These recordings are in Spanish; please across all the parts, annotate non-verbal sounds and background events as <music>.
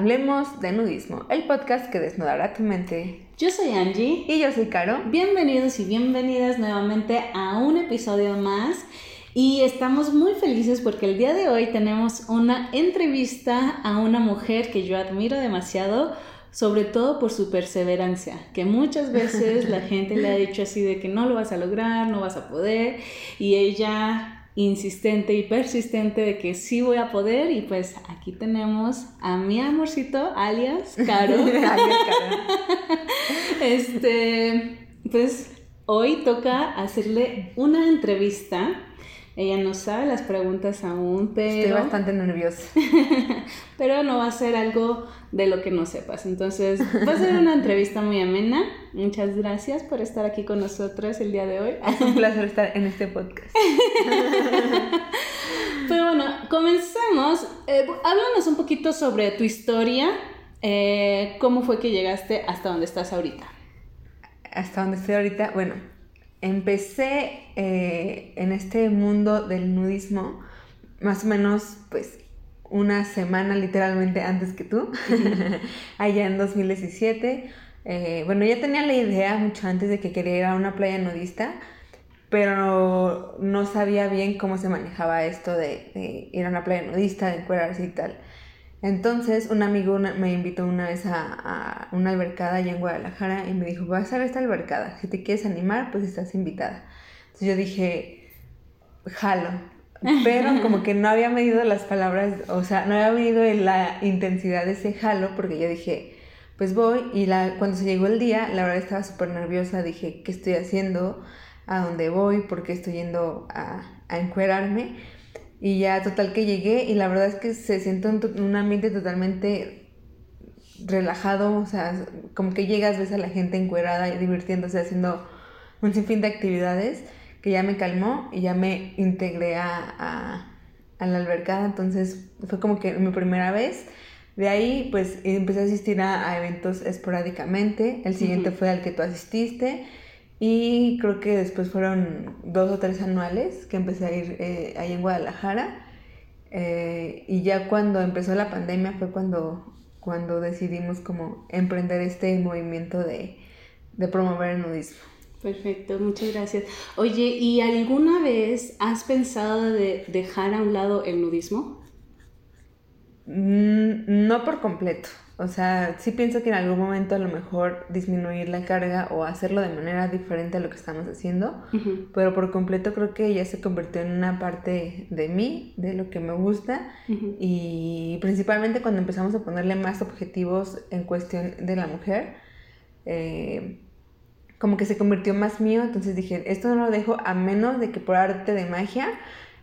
Hablemos de Nudismo, el podcast que desnudará tu mente. Yo soy Angie. Y yo soy Caro. Bienvenidos y bienvenidas nuevamente a un episodio más. Y estamos muy felices porque el día de hoy tenemos una entrevista a una mujer que yo admiro demasiado, sobre todo por su perseverancia, que muchas veces la <laughs> gente le ha dicho así de que no lo vas a lograr, no vas a poder, y ella insistente y persistente de que sí voy a poder y pues aquí tenemos a mi amorcito alias Caro. <laughs> <laughs> este, pues hoy toca hacerle una entrevista ella no sabe las preguntas aún, pero... Estoy bastante nerviosa. <laughs> pero no va a ser algo de lo que no sepas. Entonces, va a ser una entrevista muy amena. Muchas gracias por estar aquí con nosotros el día de hoy. <laughs> Es un placer estar en este podcast. <laughs> pero bueno, comencemos. Eh, háblanos un poquito sobre tu historia. Eh, ¿Cómo fue que llegaste hasta donde estás ahorita? Hasta donde estoy ahorita, bueno, empecé eh, en este mundo del nudismo más o menos pues una semana literalmente antes que tú, <laughs> allá en 2017. Eh, bueno, ya tenía la idea mucho antes de que quería ir a una playa nudista, pero no sabía bien cómo se manejaba esto de, ir a una playa nudista, de encuadrarse y tal. Entonces, un amigo me invitó una vez a, una albercada allá en Guadalajara y me dijo, vas a ver esta albercada, si te quieres animar, pues estás invitada. Entonces yo dije, jalo, pero como que no había medido las palabras, o sea, no había medido la intensidad de ese jalo, porque yo dije, pues voy, y la, cuando se llegó el día, la verdad estaba súper nerviosa, dije, ¿qué estoy haciendo? ¿A dónde voy? ¿Por qué estoy yendo a, a encuerarme? Y ya total que llegué y la verdad es que se siente un, un ambiente totalmente relajado, o sea, como que llegas, ves a la gente encuerada y divirtiéndose, haciendo un sinfín de actividades que ya me calmó y ya me integré a, a, la albercada, entonces fue como que mi primera vez. De ahí pues empecé a asistir a, eventos esporádicamente, el siguiente fue al que tú asististe y creo que después fueron dos o tres anuales que empecé a ir eh, ahí en Guadalajara. Eh, y ya cuando empezó la pandemia fue cuando, cuando decidimos como emprender este movimiento de, de promover el nudismo. Perfecto, muchas gracias. Oye, ¿y alguna vez has pensado de dejar a un lado el nudismo? Mm, no por completo. O sea, sí pienso que en algún momento a lo mejor disminuir la carga o hacerlo de manera diferente a lo que estamos haciendo, pero por completo creo que ya se convirtió en una parte de mí, de lo que me gusta y principalmente cuando empezamos a ponerle más objetivos en cuestión de la mujer, eh, como que se convirtió más mío, entonces dije, esto no lo dejo a menos de que por arte de magia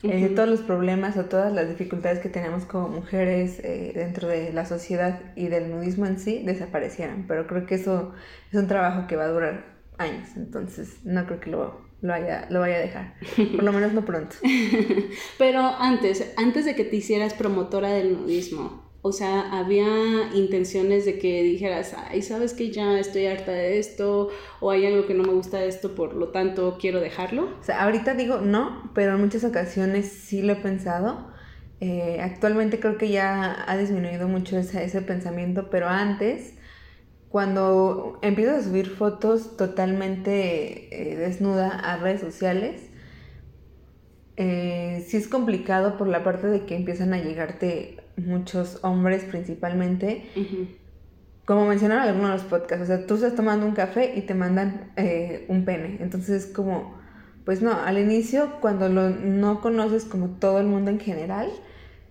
eh, todos los problemas o todas las dificultades que tenemos como mujeres eh, dentro de la sociedad y del nudismo en sí desaparecieran. Pero creo que eso es un trabajo que va a durar años, entonces no creo que lo, lo, vaya, lo vaya a dejar, por lo menos no pronto. <laughs> Pero antes, antes de que te hicieras promotora del nudismo, o sea, había intenciones de que dijeras, ay, sabes que ya estoy harta de esto, o hay algo que no me gusta de esto, por lo tanto quiero dejarlo. O sea, ahorita digo no, pero en muchas ocasiones sí lo he pensado. Eh, actualmente creo que ya ha disminuido mucho ese, ese pensamiento, pero antes, cuando empiezo a subir fotos totalmente eh, desnuda a redes sociales, eh, sí es complicado por la parte de que empiezan a llegarte muchos hombres principalmente. Como mencionaron algunos de los podcasts, o sea, tú estás tomando un café y te mandan eh, un pene. Entonces, como, pues no, al inicio, cuando lo, no conoces como todo el mundo en general,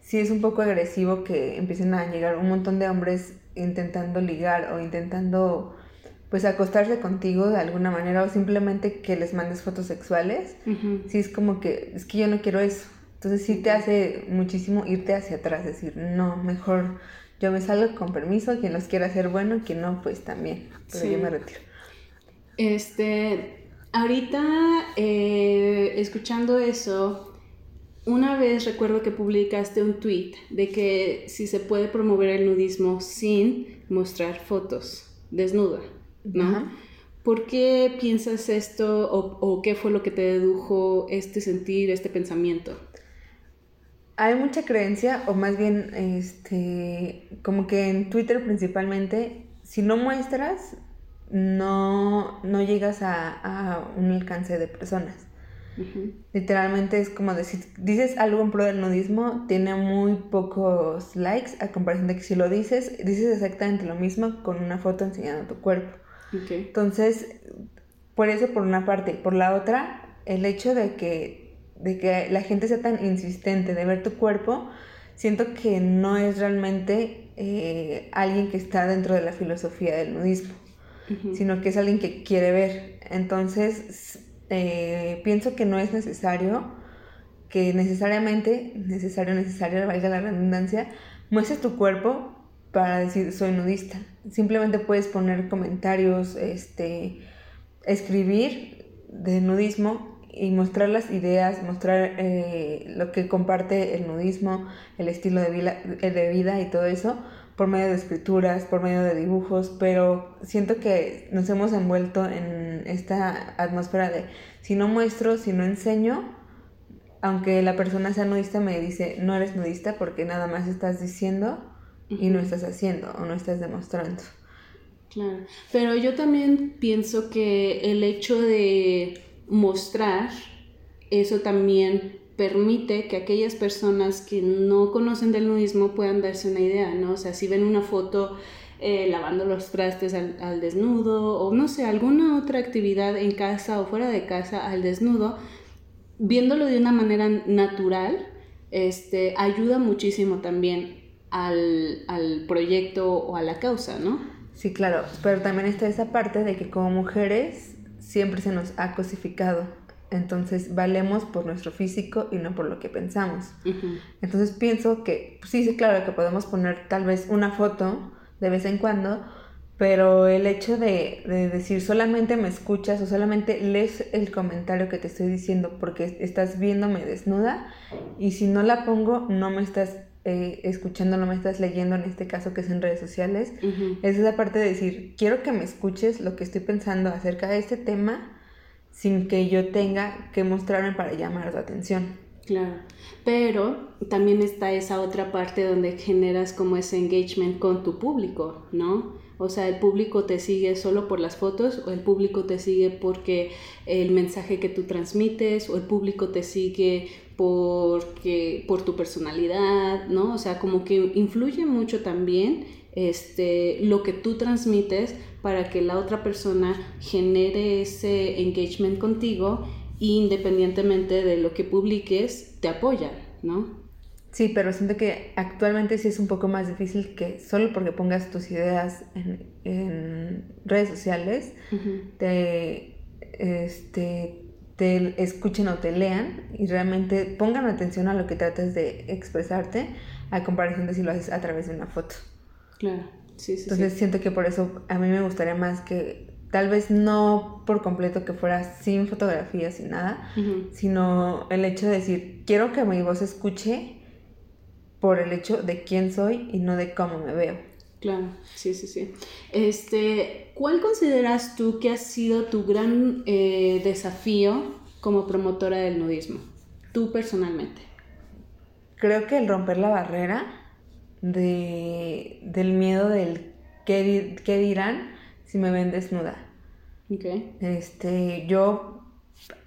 sí es un poco agresivo que empiecen a llegar un montón de hombres intentando ligar o intentando pues acostarse contigo de alguna manera o simplemente que les mandes fotos sexuales, sí es como que es que yo no quiero eso. Entonces sí te hace muchísimo irte hacia atrás, decir, no, mejor yo me salgo con permiso, quien los quiera hacer bueno, quien no, pues también, pero yo me retiro. Este, ahorita eh, escuchando eso, una vez recuerdo que publicaste un tweet de que si se puede promover el nudismo sin mostrar fotos desnuda, ¿no? ¿Por qué piensas esto o, o, qué fue lo que te dedujo este sentir, este pensamiento? Hay mucha creencia, o más bien, este, como que en Twitter principalmente, si no muestras, no, no llegas a, un alcance de personas. Literalmente es como decir, dices algo en pro del nudismo, tiene muy pocos likes a comparación de que si lo dices, dices exactamente lo mismo con una foto enseñando tu cuerpo. Entonces, por eso por una parte. Por la otra, el hecho de que de que la gente sea tan insistente de ver tu cuerpo, siento que no es realmente eh, alguien que está dentro de la filosofía del nudismo, sino que es alguien que quiere ver. Entonces, eh, pienso que no es necesario que necesariamente, necesario, necesario, valga la redundancia, muestres tu cuerpo para decir soy nudista. Simplemente puedes poner comentarios, este, escribir de nudismo y mostrar las ideas, mostrar eh, lo que comparte el nudismo, el estilo de vida, eh, de vida y todo eso por medio de escrituras, por medio de dibujos, pero siento que nos hemos envuelto en esta atmósfera de si no muestro, si no enseño, aunque la persona sea nudista me dice no eres nudista porque nada más estás diciendo y no estás haciendo o no estás demostrando. Claro, pero yo también pienso que el hecho de mostrar, eso también permite que aquellas personas que no conocen del nudismo puedan darse una idea, ¿no? O sea, si ven una foto eh, lavando los trastes al, desnudo o no sé, alguna otra actividad en casa o fuera de casa al desnudo, viéndolo de una manera natural, este, ayuda muchísimo también al, al proyecto o a la causa, ¿no? Sí, claro, pero también está esa parte de que como mujeres siempre se nos ha cosificado. Entonces valemos por nuestro físico y no por lo que pensamos. Entonces pienso que pues sí, sí, claro que podemos poner tal vez una foto de vez en cuando, pero el hecho de, decir solamente me escuchas o solamente lees el comentario que te estoy diciendo porque estás viéndome desnuda y si no la pongo no me estás eh, escuchando, no me estás leyendo en este caso que es en redes sociales, es esa parte de decir, quiero que me escuches lo que estoy pensando acerca de este tema sin que yo tenga que mostrarme para llamar tu atención. Claro, pero también está esa otra parte donde generas como ese engagement con tu público, ¿no? O sea, el público te sigue solo por las fotos o el público te sigue porque el mensaje que tú transmites o el público te sigue porque, por tu personalidad, ¿no? O sea, como que influye mucho también este, lo que tú transmites para que la otra persona genere ese engagement contigo independientemente de lo que publiques, te apoyan, ¿no? Sí, pero siento que actualmente sí es un poco más difícil que solo porque pongas tus ideas en, redes sociales, te, este, te escuchen o te lean y realmente pongan atención a lo que tratas de expresarte a comparación de si lo haces a través de una foto. Claro, sí, sí. Entonces siento que por eso a mí me gustaría más que tal vez no por completo que fuera sin fotografía, sin nada, sino el hecho de decir, quiero que mi voz escuche por el hecho de quién soy y no de cómo me veo. Claro, sí, sí, sí. Este, ¿Cuál consideras tú que ha sido tu gran eh, desafío como promotora del nudismo? Tú personalmente. Creo que el romper la barrera de, del miedo del qué, qué dirán si me ven desnuda. Okay. Este, yo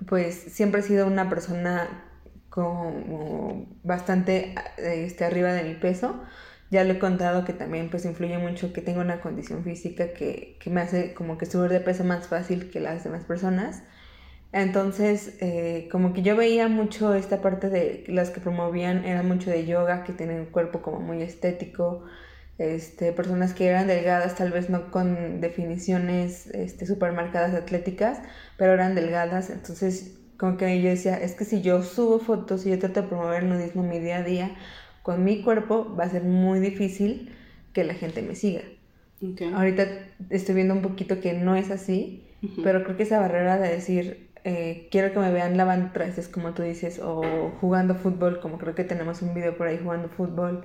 pues siempre he sido una persona como bastante este, arriba de mi peso. Ya lo he contado que también pues influye mucho que tengo una condición física que, que me hace como que subir de peso más fácil que las demás personas. Entonces, eh, como que yo veía mucho esta parte de las que promovían, era mucho de yoga, que tienen un cuerpo como muy estético, este, personas que eran delgadas, tal vez no con definiciones este, super marcadas atléticas, pero eran delgadas. Entonces, como que yo decía, es que si yo subo fotos y yo trato de promover el nudismo mi día a día, con mi cuerpo va a ser muy difícil que la gente me siga. Ahorita estoy viendo un poquito que no es así, pero creo que esa barrera de decir, eh, quiero que me vean lavando trastes, como tú dices, o jugando fútbol, como creo que tenemos un video por ahí jugando fútbol,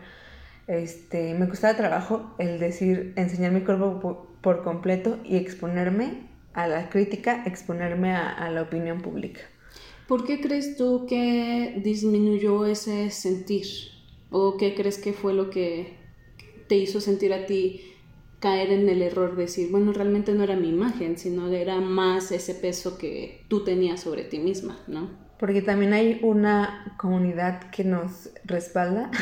este, me costaba trabajo el decir, enseñar mi cuerpo por, completo y exponerme a la crítica, exponerme a, la opinión pública. ¿Por qué crees tú que disminuyó ese sentir? ¿O qué crees que fue lo que te hizo sentir a ti caer en el error de decir, bueno, realmente no era mi imagen, sino era más ese peso que tú tenías sobre ti misma, ¿no? Porque también hay una comunidad que nos respalda.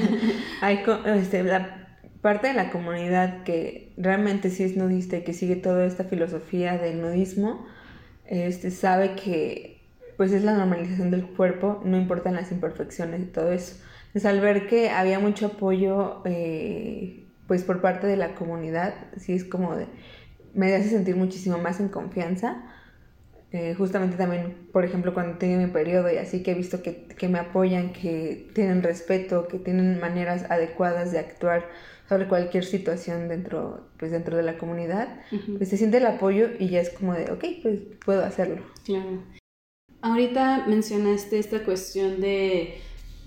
<laughs> hay este, la parte de la comunidad que realmente sí es nudista y que sigue toda esta filosofía del nudismo, este, sabe que pues es la normalización del cuerpo, no importan las imperfecciones y todo eso. Entonces al ver que había mucho apoyo eh, pues por parte de la comunidad, sí es como de, me hace sentir muchísimo más en confianza. Eh, justamente también, por ejemplo, cuando tengo mi periodo y así que he visto que, que, me apoyan, que tienen respeto, que tienen maneras adecuadas de actuar sobre cualquier situación dentro, pues dentro de la comunidad, pues se siente el apoyo y ya es como de, ok, pues puedo hacerlo. Claro. Ahorita mencionaste esta cuestión de,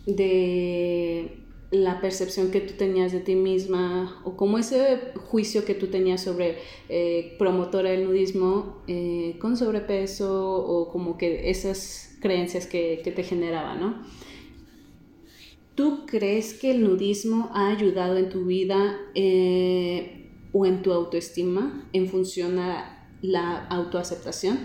de la percepción que tú tenías de ti misma o como ese juicio que tú tenías sobre eh, promotora del nudismo eh, con sobrepeso o como que esas creencias que, que te generaba, ¿no? ¿Tú crees que el nudismo ha ayudado en tu vida eh, o en tu autoestima en función a la autoaceptación?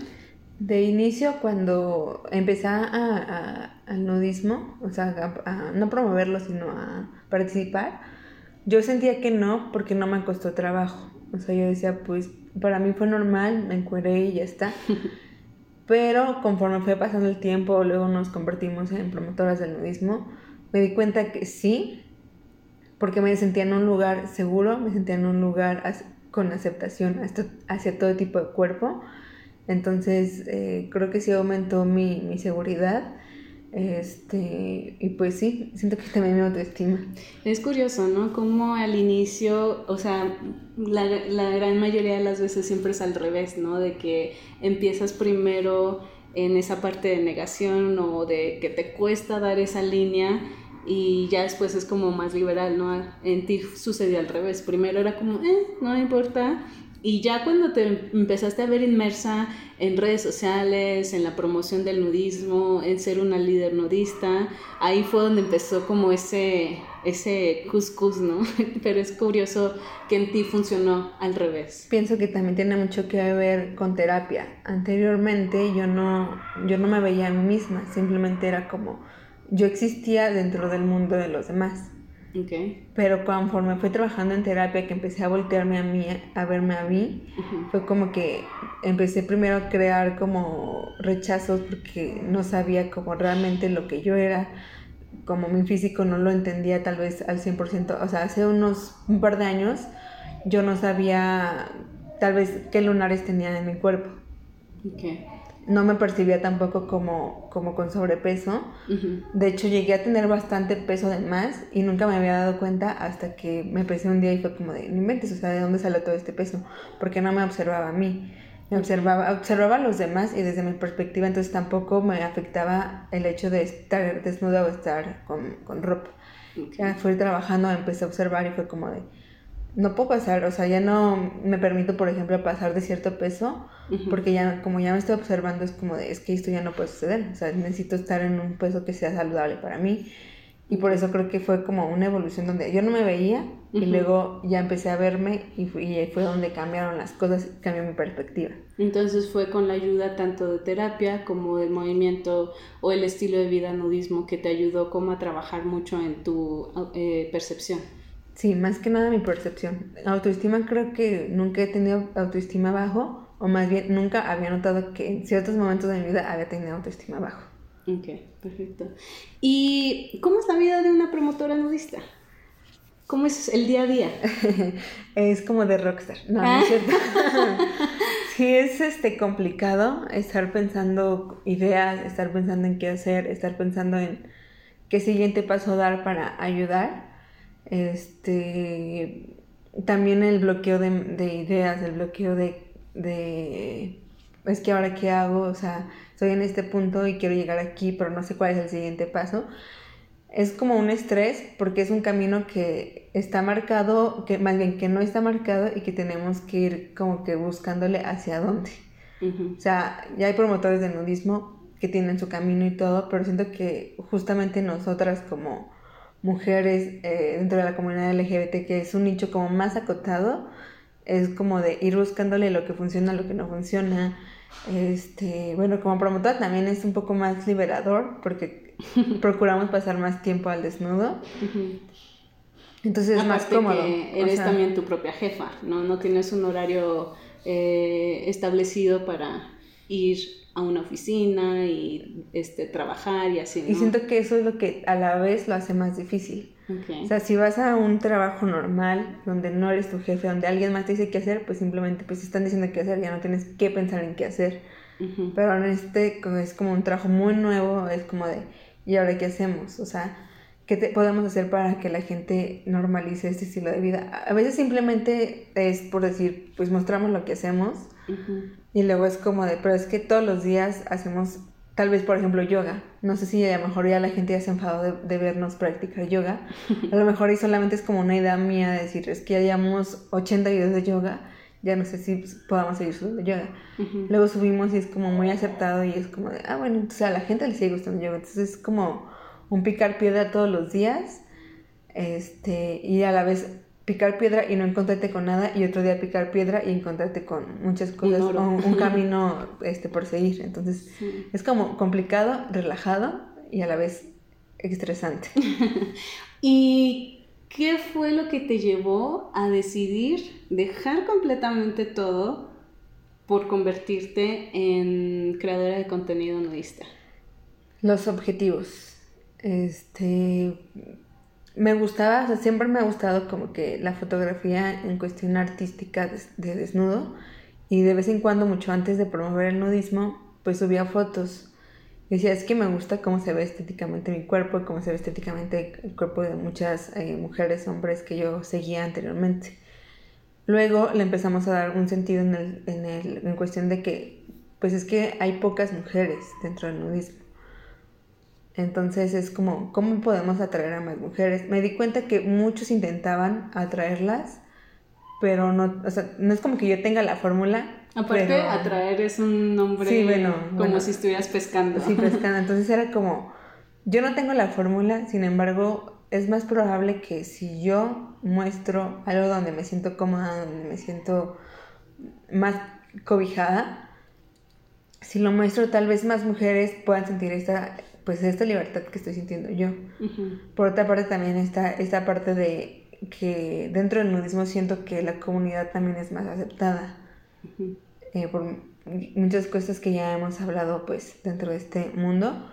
De inicio, cuando empecé a, al nudismo, o sea, a, no promoverlo, sino a participar, yo sentía que no, porque no me costó trabajo. O sea, yo decía, pues para mí fue normal, me encueré y ya está. <laughs> Pero conforme fue pasando el tiempo, luego nos convertimos en promotoras del nudismo, me di cuenta que sí, porque me sentía en un lugar seguro, me sentía en un lugar con aceptación hacia todo tipo de cuerpo. Entonces, eh, creo que sí aumentó mi, mi seguridad. Este, y pues sí, siento que también mi autoestima. Es curioso, ¿no? Como al inicio, o sea, la, la, gran mayoría de las veces siempre es al revés, ¿no? De que empiezas primero en esa parte de negación o de que te cuesta dar esa línea y ya después es como más liberal, ¿no? En ti sucedió al revés. Primero era como, eh, no me importa. Y ya cuando te empezaste a ver inmersa en redes sociales, en la promoción del nudismo, en ser una líder nudista, ahí fue donde empezó como ese, ese cuscús, ¿no? <laughs> Pero es curioso que en ti funcionó al revés. Pienso que también tiene mucho que ver con terapia. Anteriormente yo no, yo no me veía a mí misma, simplemente era como yo existía dentro del mundo de los demás. Okay. Pero conforme fui trabajando en terapia, que empecé a voltearme a mí, a verme a mí, fue como que empecé primero a crear como rechazos porque no sabía como realmente lo que yo era, como mi físico no lo entendía tal vez al 100%, o sea, hace unos un par de años yo no sabía tal vez qué lunares tenía en mi cuerpo. Okay no me percibía tampoco como, como con sobrepeso. De hecho, llegué a tener bastante peso de más y nunca me había dado cuenta hasta que me pesé un día y fue como de, no inventes, o sea, ¿de dónde salió todo este peso? Porque no me observaba a mí. Me observaba, observaba a los demás y desde mi perspectiva entonces tampoco me afectaba el hecho de estar desnuda o estar con, con ropa. Ya fui trabajando, empecé a observar y fue como de, no puedo pasar, o sea, ya no me permito, por ejemplo, pasar de cierto peso, porque ya, como ya me estoy observando, es como de, es que esto ya no puede suceder, o sea, necesito estar en un peso que sea saludable para mí, y por eso creo que fue como una evolución donde yo no me veía, y luego ya empecé a verme, y, fue, y fue donde cambiaron las cosas, cambió mi perspectiva. Entonces fue con la ayuda tanto de terapia como del movimiento o el estilo de vida nudismo que te ayudó como a trabajar mucho en tu eh, percepción. Sí, más que nada mi percepción. Autoestima creo que nunca he tenido autoestima bajo, o más bien nunca había notado que en ciertos momentos de mi vida había tenido autoestima bajo. Ok, perfecto. ¿Y cómo es la vida de una promotora nudista? ¿Cómo es el día a día? <laughs> es como de rockstar. No, no es cierto. <laughs> sí, es este complicado estar pensando ideas, estar pensando en qué hacer, estar pensando en qué siguiente paso dar para ayudar este, también el bloqueo de, ideas, el bloqueo de, es que ahora qué hago, o sea, estoy en este punto y quiero llegar aquí, pero no sé cuál es el siguiente paso. Es como un estrés porque es un camino que está marcado, que más bien que no está marcado y que tenemos que ir como que buscándole hacia dónde. O sea, ya hay promotores del nudismo que tienen su camino y todo, pero siento que justamente nosotras como mujeres eh, dentro de la comunidad LGBT, que es un nicho como más acotado, es como de ir buscándole lo que funciona, lo que no funciona. Este, bueno, como promotora también es un poco más liberador porque <laughs> procuramos pasar más tiempo al desnudo. Entonces es más cómodo. Que eres también tu propia jefa, ¿no? No tienes un horario eh, establecido para ir a una oficina y este, trabajar y así. Y siento que eso es lo que a la vez lo hace más difícil. O sea, si vas a un trabajo normal, donde no eres tu jefe, donde alguien más te dice qué hacer, pues simplemente pues están diciendo qué hacer, ya no tienes que pensar en qué hacer. Pero en este es como un trabajo muy nuevo, es como de, ¿y ahora qué hacemos? O sea, ¿qué podemos hacer para que la gente normalice este estilo de vida? A veces simplemente es por decir, pues mostramos lo que hacemos y luego es como de, pero es que todos los días hacemos tal vez, por ejemplo, yoga. No sé si a lo mejor ya la gente ya se enfadó de, de, vernos practicar yoga. <laughs> A lo mejor y solamente es como una idea mía de decir, es que ya llevamos 80 videos de yoga, ya no sé si pues, podamos seguir subiendo yoga. Luego subimos y es como muy aceptado y es como de, ah, bueno, entonces a la gente le sigue gustando yoga. Entonces es como un picar piedra todos los días. Este, y a la vez picar piedra y no encontrarte con nada y otro día picar piedra y encontrarte con muchas cosas un, un, <laughs> camino este por seguir. Entonces es como complicado relajado y a la vez estresante. <laughs> Y qué fue lo que te llevó a decidir dejar completamente todo por convertirte en creadora de contenido nudista los objetivos este me gustaba, o sea, siempre me ha gustado como que la fotografía en cuestión artística de, desnudo y de vez en cuando, mucho antes de promover el nudismo, pues subía fotos. Y decía, es que me gusta cómo se ve estéticamente mi cuerpo y cómo se ve estéticamente el cuerpo de muchas eh, mujeres, hombres que yo seguía anteriormente. Luego le empezamos a dar un sentido en, el, en, el, en cuestión de que, pues es que hay pocas mujeres dentro del nudismo. Entonces es como, ¿cómo podemos atraer a más mujeres? Me di cuenta que muchos intentaban atraerlas, pero no, o sea, no es como que yo tenga la fórmula. Aparte, atraer es un nombre sí, bueno, como si estuvieras pescando. Sí, pescando. <laughs> Entonces era como, yo no tengo la fórmula, sin embargo, es más probable que si yo muestro algo donde me siento cómoda, donde me siento más cobijada, si lo muestro, tal vez más mujeres puedan sentir esta pues esta libertad que estoy sintiendo yo. Por otra parte también está esta parte de que dentro del nudismo siento que la comunidad también es más aceptada eh, por muchas cosas que ya hemos hablado pues dentro de este mundo.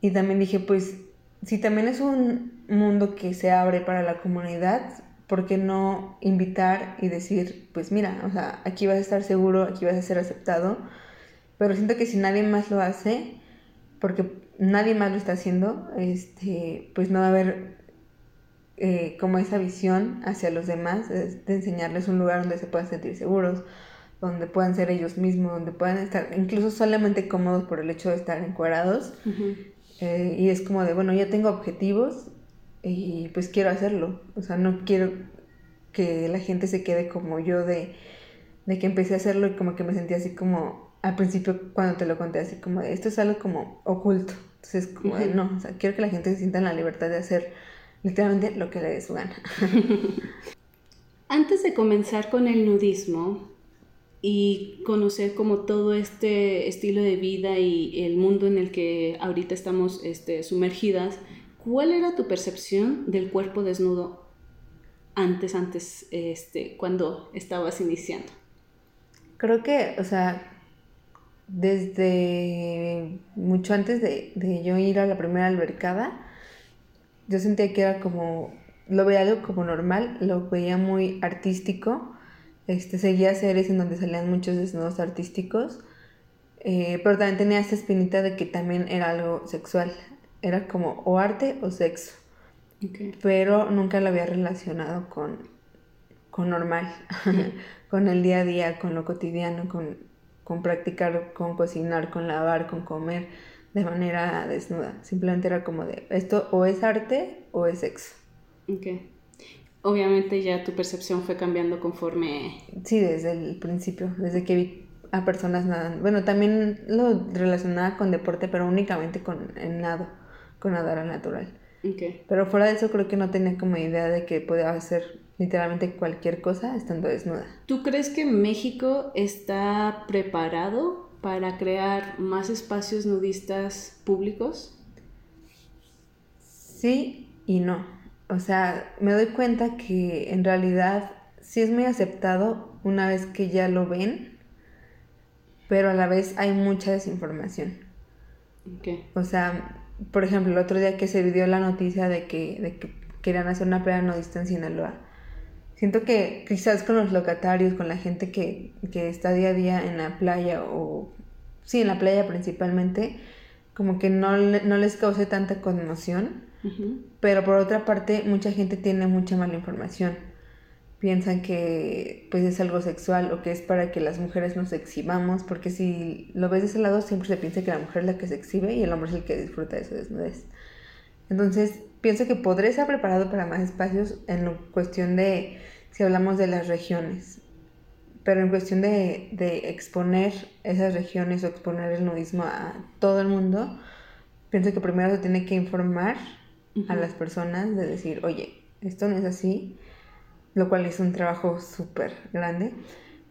Y también dije pues si también es un mundo que se abre para la comunidad ¿por qué no invitar y decir pues mira o sea aquí vas a estar seguro aquí vas a ser aceptado pero siento que si nadie más lo hace porque nadie más lo está haciendo, este, pues no va a haber eh, como esa visión hacia los demás, de, enseñarles un lugar donde se puedan sentir seguros, donde puedan ser ellos mismos, donde puedan estar incluso solamente cómodos por el hecho de estar encuadrados. Eh, y es como de, bueno, ya tengo objetivos y pues quiero hacerlo. O sea, no quiero que la gente se quede como yo de, de que empecé a hacerlo y como que me sentía así como al principio cuando te lo conté así como de, esto es algo como oculto. Entonces, como de, no, o sea, quiero que la gente se sienta en la libertad de hacer literalmente lo que le dé su gana. <laughs> Antes de comenzar con el nudismo y conocer como todo este estilo de vida y el mundo en el que ahorita estamos este, sumergidas, ¿cuál era tu percepción del cuerpo desnudo antes, antes, este, cuando estabas iniciando? Creo que, o sea, desde mucho antes de, yo ir a la primera albercada, yo sentía que era como, lo veía algo como normal, lo veía muy artístico, este, seguía series en donde salían muchos desnudos artísticos, eh, pero también tenía esta espinita de que también era algo sexual, era como o arte o sexo, pero nunca lo había relacionado con, con normal, <laughs> con el día a día, con lo cotidiano, con con practicar, con cocinar, con lavar, con comer de manera desnuda. Simplemente era como de, esto o es arte o es sexo. Ok. Obviamente ya tu percepción fue cambiando conforme... Sí, desde el principio, desde que vi a personas nadando. Bueno, también lo relacionaba con deporte, pero únicamente con el nado, con nadar al natural. Ok. Pero fuera de eso creo que no tenía como idea de que podía hacer literalmente cualquier cosa estando desnuda. ¿Tú crees que México está preparado para crear más espacios nudistas públicos? Sí y no. O sea, me doy cuenta que en realidad sí es muy aceptado una vez que ya lo ven, pero a la vez hay mucha desinformación. Ok. O sea, por ejemplo, el otro día que se dio la noticia de que, de que querían hacer una playa nudista en Sinaloa. Siento que quizás con los locatarios, con la gente que, que está día a día en la playa o sí, en la playa principalmente, como que no, no les cause tanta conmoción. Ujú. Pero por otra parte, mucha gente tiene mucha mala información. Piensan que pues es algo sexual o que es para que las mujeres nos exhibamos, porque si lo ves de ese lado siempre se piensa que la mujer es la que se exhibe y el hombre es el que disfruta de su desnudez. Entonces, pienso que podré estar preparado para más espacios en lo- cuestión de, si hablamos de las regiones, pero en cuestión de, de exponer esas regiones o exponer el nudismo a todo el mundo, pienso que primero se tiene que informar a las personas de decir, oye, esto no es así, lo cual es un trabajo súper grande,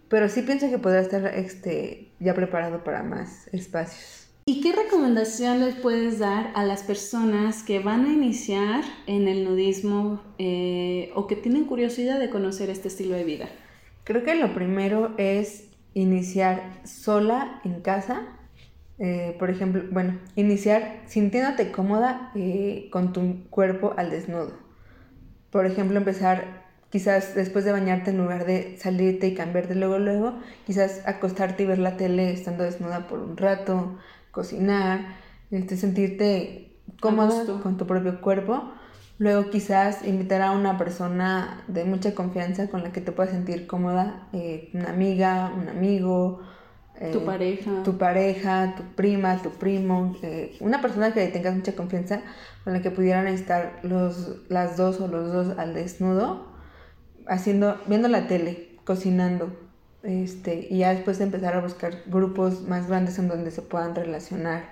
pero sí pienso que podrá estar este, ya preparado para más espacios. ¿Y qué recomendación les puedes dar a las personas que van a iniciar en el nudismo eh, o que tienen curiosidad de conocer este estilo de vida? Creo que lo primero es iniciar sola en casa. eh, por ejemplo, bueno, iniciar sintiéndote cómoda eh, con tu cuerpo al desnudo. Por ejemplo, empezar quizás después de bañarte en lugar de salirte y cambiarte luego, luego, quizás acostarte y ver la tele estando desnuda por un rato, cocinar, este, sentirte cómoda gusto. con tu propio cuerpo. Luego quizás invitar a una persona de mucha confianza con la que te puedas sentir cómoda, eh, una amiga, un amigo, eh, Tu pareja. tu pareja, tu prima, tu primo, eh, una persona que tengas mucha confianza con la que pudieran estar los, las dos o los dos al desnudo, haciendo, viendo la tele, cocinando, este, y ya después de empezar a buscar grupos más grandes en donde se puedan relacionar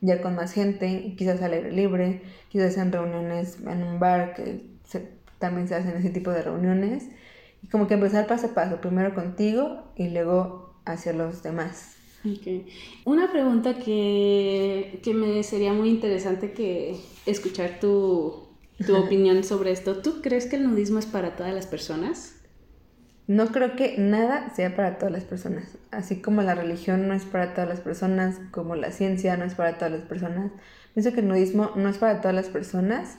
ya con más gente, quizás al aire libre, quizás en reuniones en un bar, que se- también se hacen ese tipo de reuniones, y como que empezar paso a paso, primero contigo y luego hacia los demás. Una pregunta que, que me sería muy interesante que escuchar tu, tu <laughs> opinión sobre esto. ¿Tú crees que el nudismo es para todas las personas? No creo que nada sea para todas las personas. Así como la religión no es para todas las personas, como la ciencia no es para todas las personas. Pienso que el nudismo no es para todas las personas,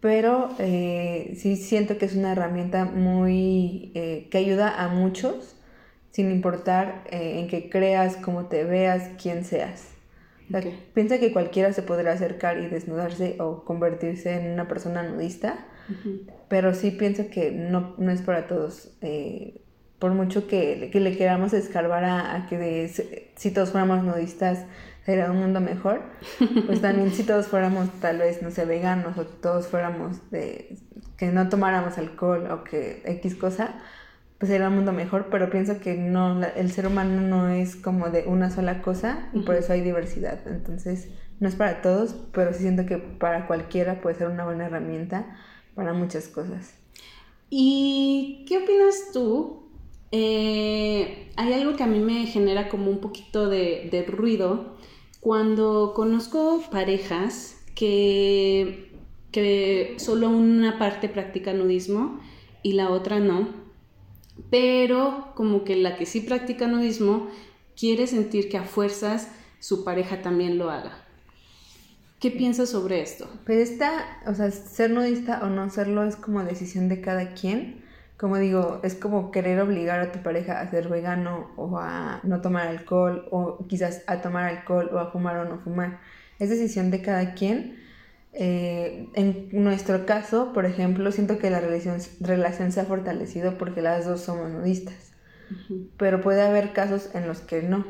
pero eh, sí siento que es una herramienta muy eh, que ayuda a muchos, sin importar eh, en qué creas, cómo te veas, quién seas. O sea. Piensa que cualquiera se podrá acercar y desnudarse o convertirse en una persona nudista. Pero sí pienso que no, no es para todos. eh, por mucho que, que le queramos escarbar a, a que de- si- todos fuéramos nudistas sería un mundo mejor, <laughs> pues también si todos fuéramos tal vez, no sé, veganos o todos fuéramos de que no tomáramos alcohol o que X cosa, pues sería un mundo mejor, pero pienso que no, la- el ser humano no es como de una sola cosa y por eso hay diversidad. Entonces, no es para todos, pero sí siento que para cualquiera puede ser una buena herramienta para muchas cosas. ¿Y qué opinas tú? Eh, hay algo que a mí me genera como un poquito de, de ruido cuando conozco parejas que, que solo una parte practica nudismo y la otra no, pero como que la que sí practica nudismo quiere sentir que a fuerzas su pareja también lo haga. ¿Qué piensas sobre esto? Pero esta, o sea, ser nudista o no serlo es como decisión de cada quien. Como digo, es como querer obligar a tu pareja a ser vegano o a no tomar alcohol o quizás a tomar alcohol o a fumar o no fumar. Es decisión de cada quien. Eh, en nuestro caso, por ejemplo, siento que la relación, relación se ha fortalecido porque las dos somos nudistas. Pero puede haber casos en los que no.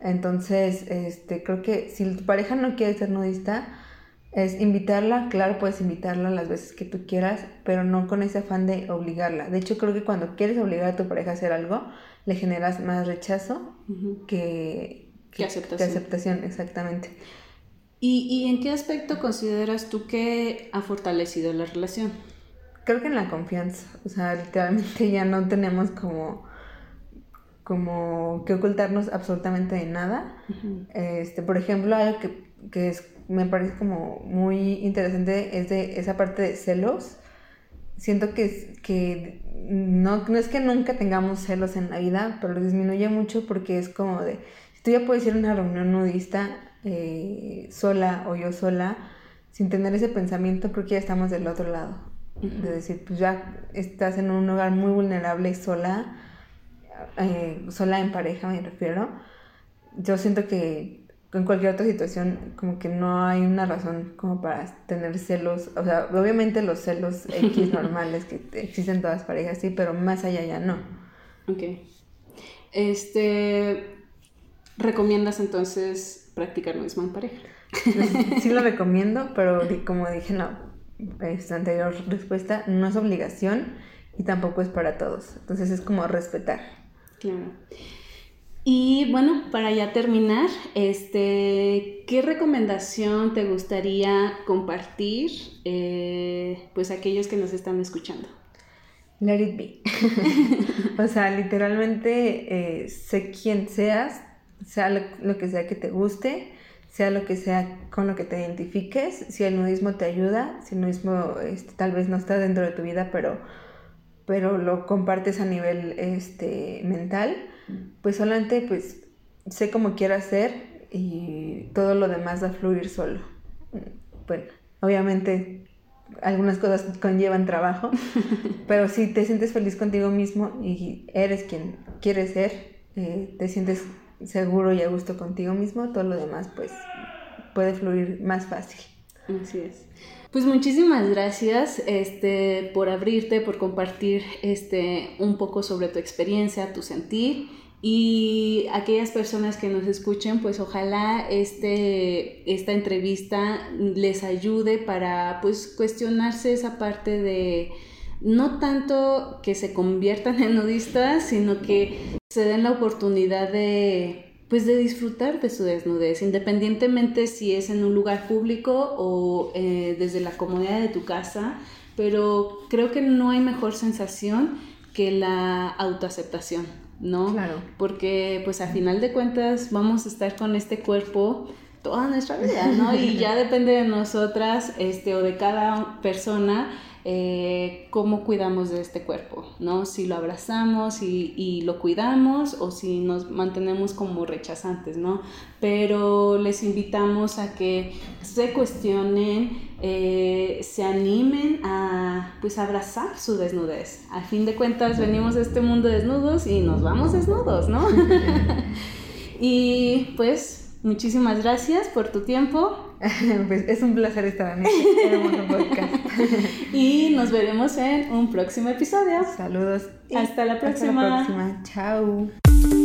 Entonces, este, creo que si tu pareja no quiere ser nudista, es invitarla, claro, puedes invitarla las veces que tú quieras, pero no con ese afán de obligarla. De hecho, creo que cuando quieres obligar a tu pareja a hacer algo, le generas más rechazo que, que, aceptación. aceptación, exactamente. ¿Y, ¿Y en qué aspecto consideras tú que ha fortalecido la relación? Creo que en la confianza, o sea, literalmente <laughs> ya no tenemos como como que ocultarnos absolutamente de nada. Este, por ejemplo, algo que, que es, me parece como muy interesante es de esa parte de celos. Siento que, que no, no es que nunca tengamos celos en la vida, pero lo disminuye mucho porque es como de, si tú ya puedes ir a una reunión nudista eh, sola o yo sola, sin tener ese pensamiento, creo que ya estamos del otro lado. De decir, pues ya estás en un lugar muy vulnerable y sola, eh, sola en pareja me refiero, yo siento que en cualquier otra situación como que no hay una razón como para tener celos, o sea, obviamente los celos <laughs> X normales que existen en todas las parejas, sí, pero más allá ya no. Ok. Este, ¿recomiendas entonces practicar mismo en pareja? sí lo <laughs> recomiendo, pero como dije en la anterior respuesta, no es obligación y tampoco es para todos. Entonces es como respetar. Claro. Y bueno, para ya terminar, este, ¿qué recomendación te gustaría compartir eh, pues aquellos que nos están escuchando? Let it be. <laughs> o sea, literalmente eh, sé quién seas, sea lo, que sea que te guste, sea lo que sea con lo que te identifiques, si el nudismo te ayuda, si el nudismo este, tal vez no está dentro de tu vida, pero pero lo compartes a nivel este, mental, pues solamente pues sé cómo quiero hacer y todo lo demás va a fluir solo. Bueno, obviamente algunas cosas conllevan trabajo, <laughs> pero si te sientes feliz contigo mismo y eres quien quieres ser, eh, te sientes seguro y a gusto contigo mismo, todo lo demás pues puede fluir más fácil. Así es. Pues muchísimas gracias este, por abrirte, por compartir este, un poco sobre tu experiencia, tu sentir. Y aquellas personas que nos escuchen, pues ojalá este, esta entrevista les ayude para pues cuestionarse esa parte de no tanto que se conviertan en nudistas, sino que se den la oportunidad de pues de disfrutar de su desnudez, independientemente si es en un lugar público o eh, desde la comodidad de tu casa, pero creo que no hay mejor sensación que la autoaceptación, ¿no? Claro. Porque pues a final de cuentas vamos a estar con este cuerpo toda nuestra vida, ¿no? Y ya <laughs> depende de nosotras, este, o de cada persona, eh, cómo cuidamos de este cuerpo, ¿no? Si lo abrazamos y, lo cuidamos o si nos mantenemos como rechazantes, ¿no? Pero les invitamos a que se cuestionen, eh, se animen a pues abrazar su desnudez. A fin de cuentas venimos a este mundo desnudos y nos vamos desnudos, ¿no? <laughs> <laughs> y pues muchísimas gracias por tu tiempo. <laughs> pues es un placer estar en este <laughs> hermoso podcast. y nos veremos en un próximo episodio. Saludos. Hasta la próxima. Hasta la próxima. Chao.